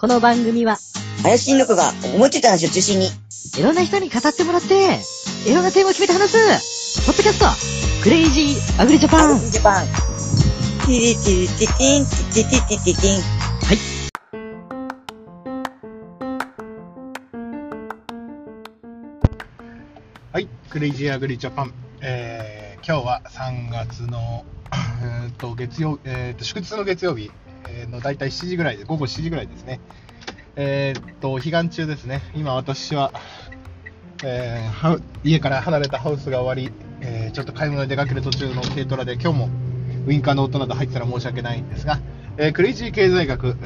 この番組は、林新六が思いついた話を中心に、いろんな人に語ってもらって、いろんなテーマを決めて話す、ポッドキャスト、クレイジーアグリジャパン。ジャパン。ティリティリティティン、ティティティティティン。はい、クレイジーアグリジャパン、えー、今日は3月の、えー、と月曜、えー、と祝日の月曜日、えーの大体7時ぐらいで、午後7時ぐらいですね、えー、と彼岸中ですね、今私は、えー家から離れたハウスが終わり、えーちょっと買い物に出かける途中の軽トラで、今日もウインカーの音など入ったら申し訳ないんですが、えクレイジー経済学、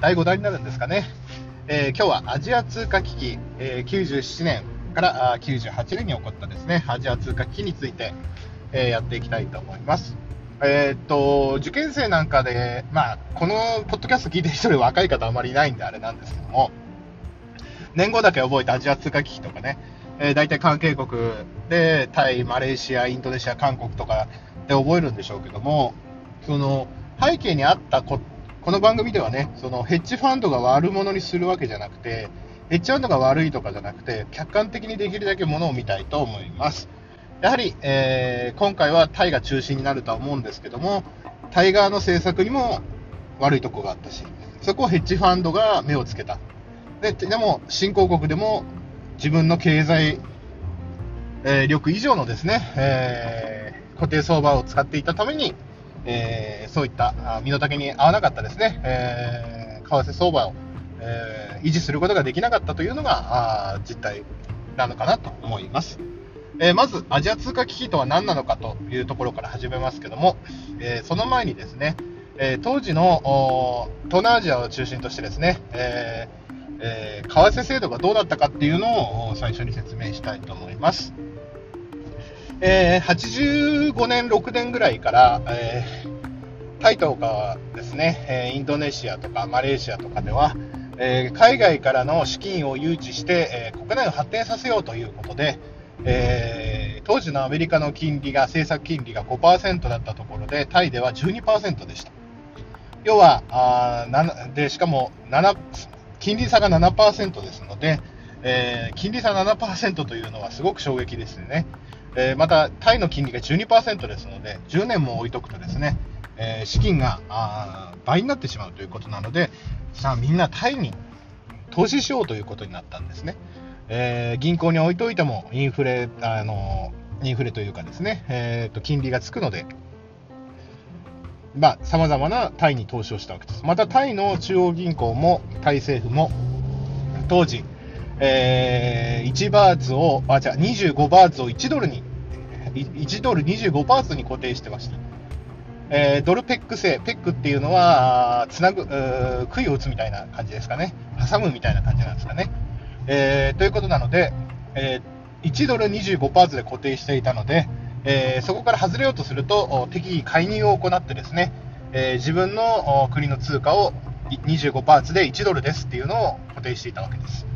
第5弾になるんですかね、えー今日はアジア通貨危機、え97年からあ98年に起こったですね、アジア通貨危機について、えやっていきたいと思います。えーっと、受験生なんかで、まあ、このポッドキャスト聞いてる人で若い方あまりいないんであれなんですけども、年号だけ覚えてアジア通貨危機とかね、えー、大体関係国でタイ、マレーシア、インドネシア、韓国とかで覚えるんでしょうけども、その背景にあったこ、この番組ではね、そのヘッジファンドが悪者にするわけじゃなくて、ヘッジファンドが悪いとかじゃなくて、客観的にできるだけものを見たいと思います。やはり、えー今回はタイが中心になるとは思うんですけども、タイ側の政策にも悪いとこがあったし、そこをヘッジファンドが目をつけた。ででも、新興国でも自分の経済、えー力以上のですね、えー固定相場を使っていたために、えーそういった身の丈に合わなかったですね、えー為替相場を、えー維持することができなかったというのがあ実態なのかなと思います。えまず、アジア通貨危機とは何なのかというところから始めますけども、えその前にですね、え当時の東南アジアを中心としてですね、ええ為替制度がどうだったかっていうのを最初に説明したいと思います。えー85年、6年ぐらいから、えタイとかですね、えインドネシアとかマレーシアとかでは、え海外からの資金を誘致して、え国内を発展させようということで、えー当時のアメリカの金利が、政策金利が5%だったところで、タイでは12%でした。要は、あでしかも7金利差が7%ですので、えー金利差7%というのはすごく衝撃ですよね。えーまた、タイの金利が12%ですので、10年も置いとくとですね、え資金が倍になってしまうということなので、さあみんなタイに投資しようということになったんですね。えー銀行に置いといてもインフレ、あのインフレというかですね、えーと金利がつくのでさ、まあ、様々なタイに投資をしたわけです。また、タイの中央銀行も、タイ政府も、当時、えー1バーツを、あ、じゃあ25バーツを1ドルに、1ドル25バーツに固定してました。えードルペック制、ペックっていうのは、つなぐ、杭を打つみたいな感じですかね。挟むみたいな感じなんですかね。えーということなので、えー1ドル25パーツで固定していたので、えーそこから外れようとすると、適宜介入を行ってですね、えー自分の国の通貨を25パーツで1ドルですっていうのを固定していたわけです。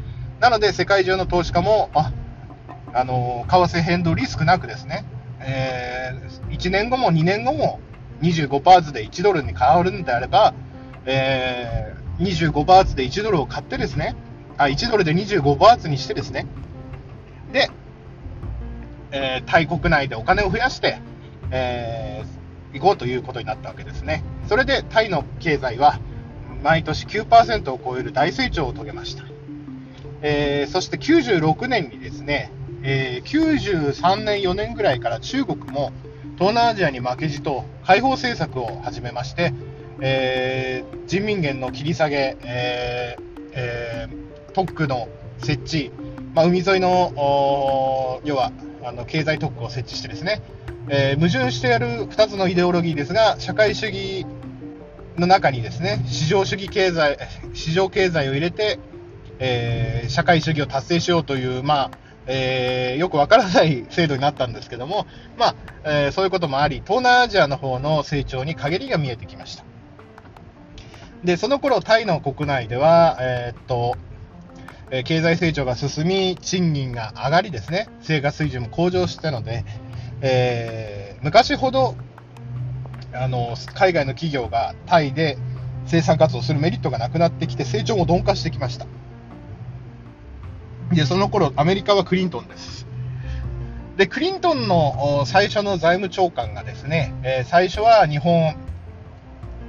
なので、世界中の投資家も、あ、あの為替変動リスクなくですね、え1年後も2年後も25パーツで1ドルに変わるんであれば、えー25パーツで1ドルを買ってですね、あ、1ドルで25パーツにしてですね、で、えータイ国内でお金を増やして、えー行こうということになったわけですね。それでタイの経済は毎年9%を超える大成長を遂げました。えーそして96年にですね、えー93年、4年ぐらいから中国も東南アジアに負けじと開放政策を始めまして、えー人民元の切り下げ、えーえー特区の設置、まあ、海沿いの要はあの経済特区を設置してですね、えー矛盾してやる2つのイデオロギーですが、社会主義の中にですね、市場主義経済、市場経済を入れて、えー社会主義を達成しようという、まあ、えーよくわからない制度になったんですけども、まあ、えーそういうこともあり、東南アジアの方の成長に陰りが見えてきました。で、その頃、タイの国内では、えーっと、え経済成長が進み、賃金が上がりですね、生活水準も向上したので、えー昔ほどあの海外の企業がタイで生産活動するメリットがなくなってきて、成長も鈍化してきました。で、その頃、アメリカはクリントンです。で、クリントンの最初の財務長官がですね、え最初は日本、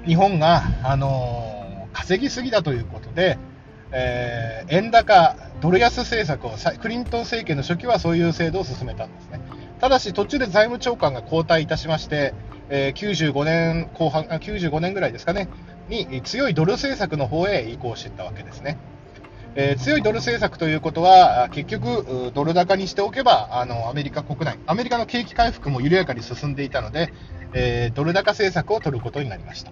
日本が、あのー稼ぎすぎだということで、えー円高、ドル安政策を、クリントン政権の初期はそういう制度を進めたんですね。ただし、途中で財務長官が交代いたしまして、えー95年後半、95年ぐらいですかね、に強いドル政策の方へ移行していったわけですね。えー強いドル政策ということは、結局、ドル高にしておけばあの、アメリカ国内、アメリカの景気回復も緩やかに進んでいたので、えドル高政策を取ることになりました。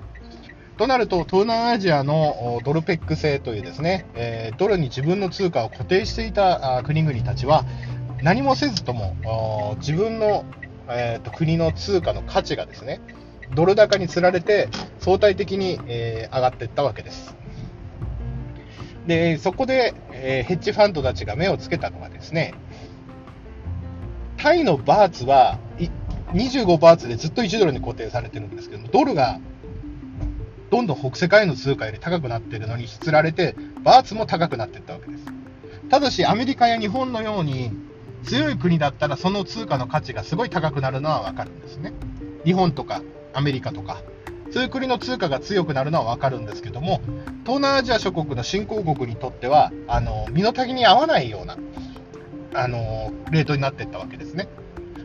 となると、東南アジアのドルペック制というですね、えードルに自分の通貨を固定していた国々たちは、何もせずとも自分の、えーと国の通貨の価値がですね、ドル高につられて相対的に、えー上がっていったわけです。で、そこで、えーヘッジファンドたちが目をつけたのはですね、タイのバーツは25バーツでずっと1ドルに固定されてるんですけど、ドルがどんどん北世界の通貨より高くなっているのにつられて、バーツも高くなっていったわけです。ただし、アメリカや日本のように強い国だったら、その通貨の価値がすごい高くなるのはわかるんですね。日本とかアメリカとか、そういう国の通貨が強くなるのはわかるんですけども、東南アジア諸国の新興国にとっては、あの身の丈に合わないようなあのレートになっていったわけですね。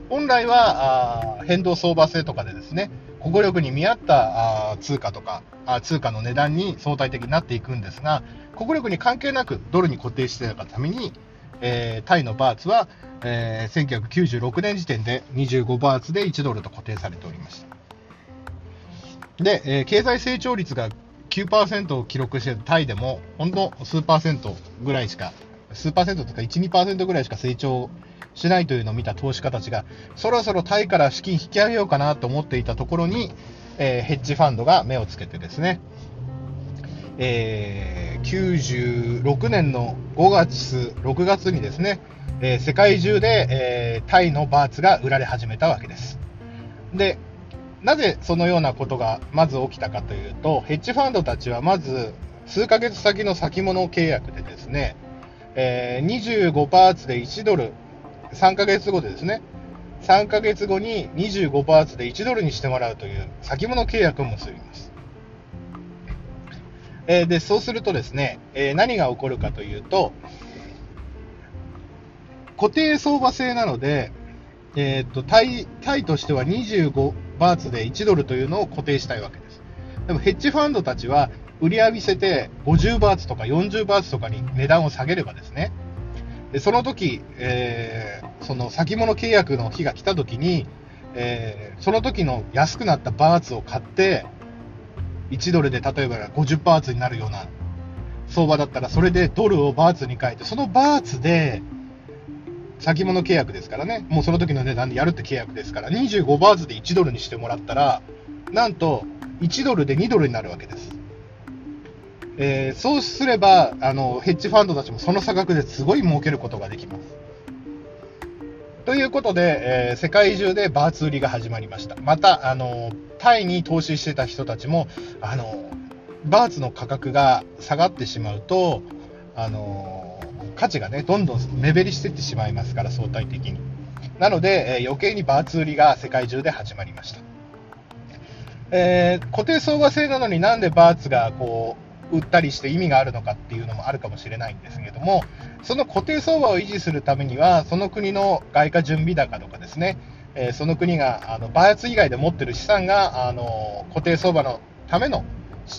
本来はあ変動相場制とかでですね、国力に見合ったあ通貨とかあ通貨の値段に相対的になっていくんですが、国力に関係なくドルに固定していたために、えータイのバーツは、えー1996年時点で25バーツで1ドルと固定されておりました。で、えー経済成長率が9%を記録しているタイでも、ほんの数パーセントぐらいしか、数パーセントとか1、2%ぐらいしか成長しないというのを見た投資家たちが、そろそろタイから資金引き上げようかなと思っていたところに、えーヘッジファンドが目をつけてですね、えー96年の5月、6月にですね、えー世界中で、えータイのバーツが売られ始めたわけです。で、なぜそのようなことがまず起きたかというと、ヘッジファンドたちはまず数ヶ月先の先物契約でですね、えー25バーツで1ドル、3ヶ月後でですね、3ヶ月後に25バーツで1ドルにしてもらうという先物契約を結びます。えーで、そうするとですね、えー何が起こるかというと、固定相場制なので、えー、とタイタイとしては25バーツで1ドルというのを固定したいわけです。でもヘッジファンドたちは売り浴びせて50バーツとか40バーツとかに値段を下げればですね、でその時、えーその先物契約の日が来た時に、えーその時の安くなったバーツを買って、1ドルで例えば50バーツになるような相場だったら、それでドルをバーツに変えて、そのバーツで、先物契約ですからね、もうその時の値段でやるって契約ですから、25バーツで1ドルにしてもらったら、なんと1ドルで2ドルになるわけです。えーそうすればあの、ヘッジファンドたちもその差額ですごい儲けることができます。ということで、えー世界中でバーツ売りが始まりました。また、あのタイに投資してた人たちも、あのバーツの価格が下がってしまうと、あの価値がね、どんどん目減りしていってしまいますから、相対的に。なので、えー余計にバーツ売りが世界中で始まりました。えー固定相場制なのになんでバーツがこう売ったりして意味があるのかっていうのもあるかもしれないんですけども、その固定相場を維持するためには、その国の外貨準備高とかですね、えその国があのバーツ以外で持ってる資産があの固定相場のための、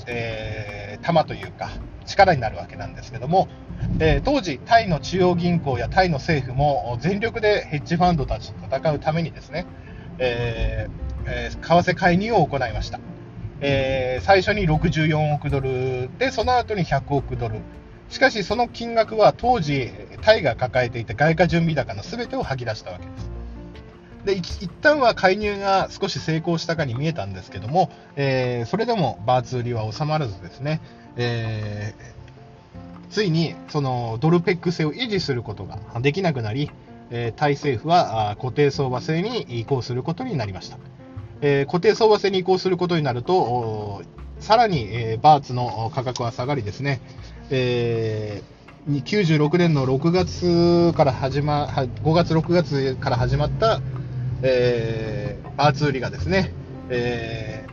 えー玉というか力になるわけなんですけども、えー当時、タイの中央銀行やタイの政府も全力でヘッジファンドたちと戦うためにですね、えーえー為替介入を行いました。えー最初に64億ドルで、その後に100億ドル。しかし、その金額は当時、タイが抱えていた外貨準備高の全てを吐き出したわけです。で一旦は介入が少し成功したかに見えたんですけども、えーそれでもバーツ売りは収まらずですね、えーついにそのドルペック制を維持することができなくなり、えータイ政府は固定相場制に移行することになりました。えー固定相場制に移行することになると、さらに、えーバーツの価格は下がりですね、えーに96年の6月から始ま、5月、6月から始まった、えーバーツ売りがですね、えー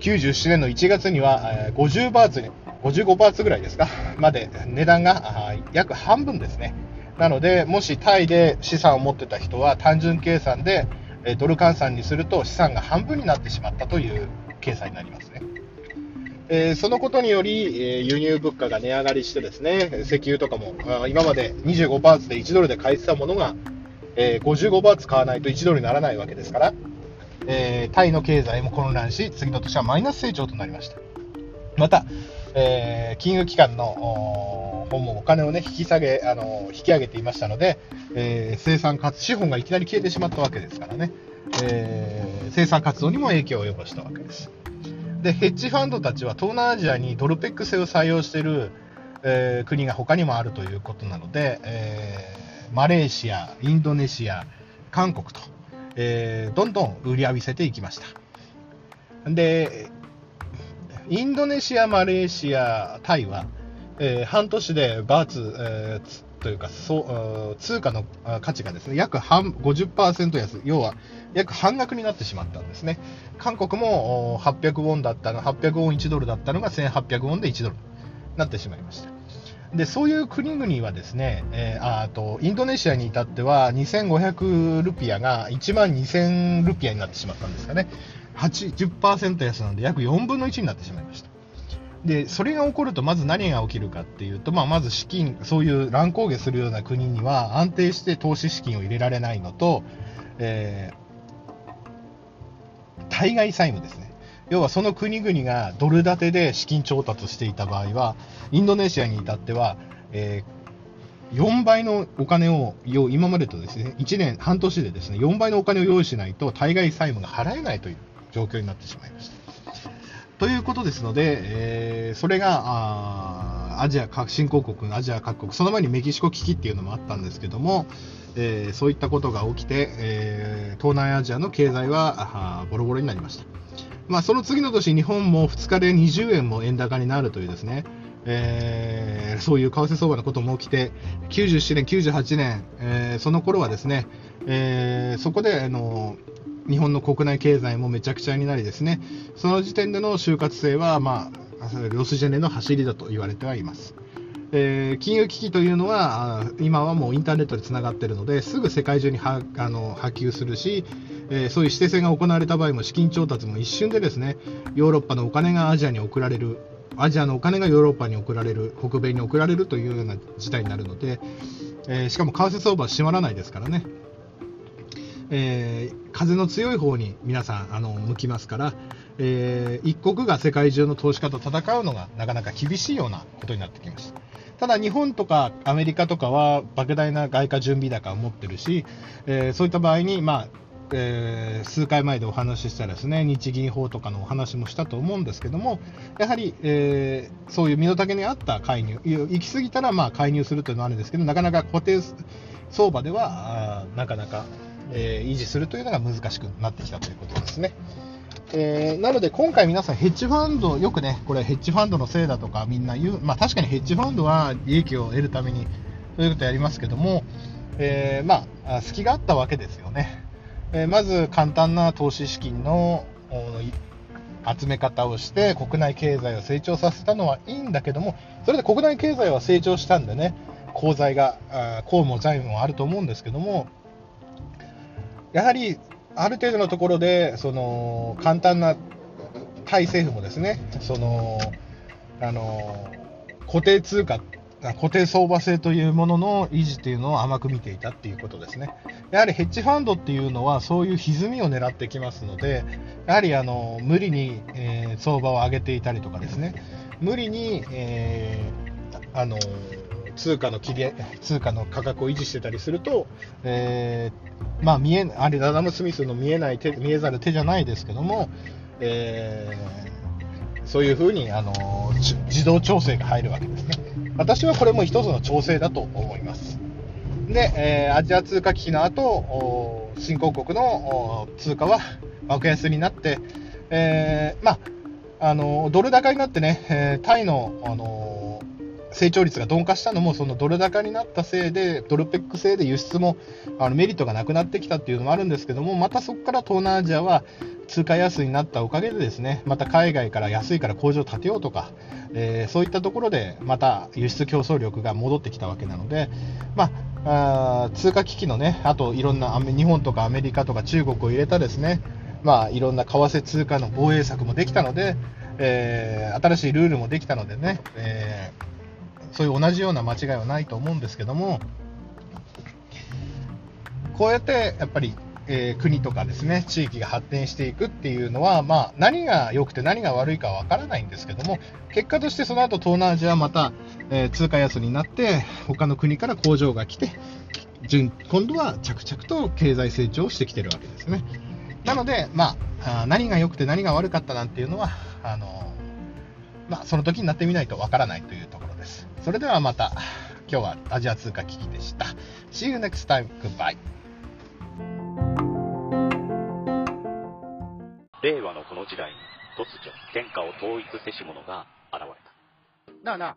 97年の1月には、えー50バーツに、55バーツぐらいですか、まで値段が約半分ですね。なので、もしタイで資産を持ってた人は単純計算で、えドル換算にすると資産が半分になってしまったという計算になりますね。えそのことにより、え輸入物価が値上がりしてですね、石油とかも今まで25バーツで1ドルで買えてたものが、え55バーツ買わないと1ドルにならないわけですから、えタイの経済も混乱し、次の年はマイナス成長となりました。また、えー金融機関の方もお金を、ね、引き下げ、あの引き上げていましたので、えー生産かつ資本がいきなり消えてしまったわけですからね、えー生産活動にも影響を及ぼしたわけです。で、ヘッジファンドたちは東南アジアにドルペック制を採用している、えー国が他にもあるということなので、えーマレーシア、インドネシア、韓国と、えーどんどん売り浴びせていきました。で、インドネシア、マレーシア、タイは、えー半年でバーツ、えーというかそう通貨の価値がですね約半50%安、要は約半額になってしまったんですね。韓国も800ウォンだったの、800ウォン1ドルだったのが1800ウォンで1ドルになってしまいました。でそういう国々はですね、えーあとインドネシアに至っては2500ルピアが1万2000ルピアになってしまったんですかね、80%安なので約4分の1になってしまいました。でそれが起こると、まず何が起きるかっていうと、まあ、まず資金、そういう乱高下するような国には安定して投資資金を入れられないのと、えー対外債務ですね。要はその国々がドル建てで資金調達していた場合は、インドネシアに至っては、えー4倍のお金を、今までとですね、1年、半年でですね、4倍のお金を用意しないと、対外債務が払えないという状況になってしまいました。ということですので、えーそれがアジア各新興国、アジア各国、その前にメキシコ危機っていうのもあったんですけども、えーそういったことが起きて、えー東南アジアの経済はボロボロになりました。まあ、その次の年、日本も2日で20円も円高になるというですね、えーそういう為替相場のことも起きて、97年、98年、えーその頃はですね、えーそこであの日本の国内経済もめちゃくちゃになりですね、その時点での就活性は、まあ、ロスジェネの走りだと言われてはいます。えー金融危機というのは、今はもうインターネットでつながっているので、すぐ世界中にはあの波及するし、えーそういう指定戦が行われた場合も資金調達も一瞬でですね、ヨーロッパのお金がアジアに送られる、アジアのお金がヨーロッパに送られる、北米に送られるというような事態になるので、えーしかも為替相場は閉まらないですからね。えー風の強い方に皆さんあの向きますから、えー一国が世界中の投資家と戦うのがなかなか厳しいようなことになってきました。ただ日本とかアメリカとかは莫大な外貨準備高を持ってるし、えーそういった場合に、まあえー数回前でお話ししたですね日銀法とかのお話もしたと思うんですけども、やはり、えーそういう身の丈に合った介入、行き過ぎたらまあ介入するというのはあるんですけど、なかなか固定相場ではなかなか、えー維持するというのが難しくなってきたということですね。えーなので今回皆さんヘッジファンド、よくね、これヘッジファンドのせいだとかみんな言う、まあ確かにヘッジファンドは利益を得るためにそういうことやりますけども、えーまあ、隙があったわけですよね。えーまず簡単な投資資金の集め方をして国内経済を成長させたのはいいんだけども、それで国内経済は成長したんでね、功罪が、公務も財務もあると思うんですけども、やはりある程度のところで、その簡単なタイ政府もですね、そのあの固定通貨、固定相場制というものの維持というのを甘く見ていたっていうことですね。やはりヘッジファンドっていうのはそういう歪みを狙ってきますので、やはりあの無理に、えー相場を上げていたりとかですね、無理に、えーあの通貨の切り通貨の価格を維持してたりすると、えーまあ見えあれアダム・スミスの見えない手見えざる手じゃないですけども、えーそういうふうにあの自動調整が入るわけですね。私はこれも一つの調整だと思います。で、えーアジア通貨危機の後、お新興国のお通貨は爆安になって、えーまあ、あのドル高になってね、えータイの、あの成長率が鈍化したのも、そのドル高になったせいで、ドルペック制で輸出もあのメリットがなくなってきたっていうのもあるんですけども、またそこから東南アジアは通貨安になったおかげで、ですねまた海外から安いから工場を建てようとか、えーそういったところでまた輸出競争力が戻ってきたわけなので、まあ、あ通貨危機のね、あといろんな日本とかアメリカとか中国を入れたですね、まあ、いろんな為替通貨の防衛策もできたので、えー新しいルールもできたのでね、えーそういう同じような間違いはないと思うんですけども、こうやってやっぱり、えー国とかですね地域が発展していくっていうのは、まあ、何が良くて何が悪いかは分からないんですけども、結果としてその後東南アジアはまた、えー通貨安になって、他の国から工場が来て、今度は着々と経済成長してきてるわけですね。なので、まあ、何が良くて何が悪かったなんていうのは、あのまあ、その時になってみないとわからないというところ。それではまた、今日はアジア通貨危機でした。See you next time. Goodbye. 令和のこの時代に突如天下を統一せし者が現れた。なあなあ、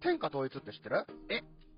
天下統一って知ってる？え、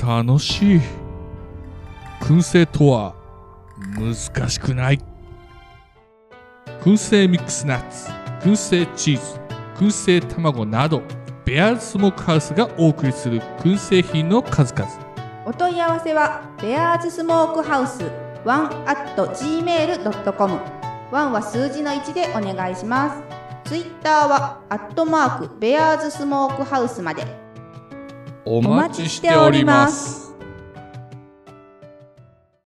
楽しい。燻製とは難しくない。燻製ミックスナッツ燻製チーズ燻製卵などベアーズスモークハウスがお送りする燻製品の数々。お問い合わせはベアーズスモークハウス1 at gmail.com 1は数字の1でお願いします。ツイッターはアットマークベアーズスモークハウスまで。お待ちしております。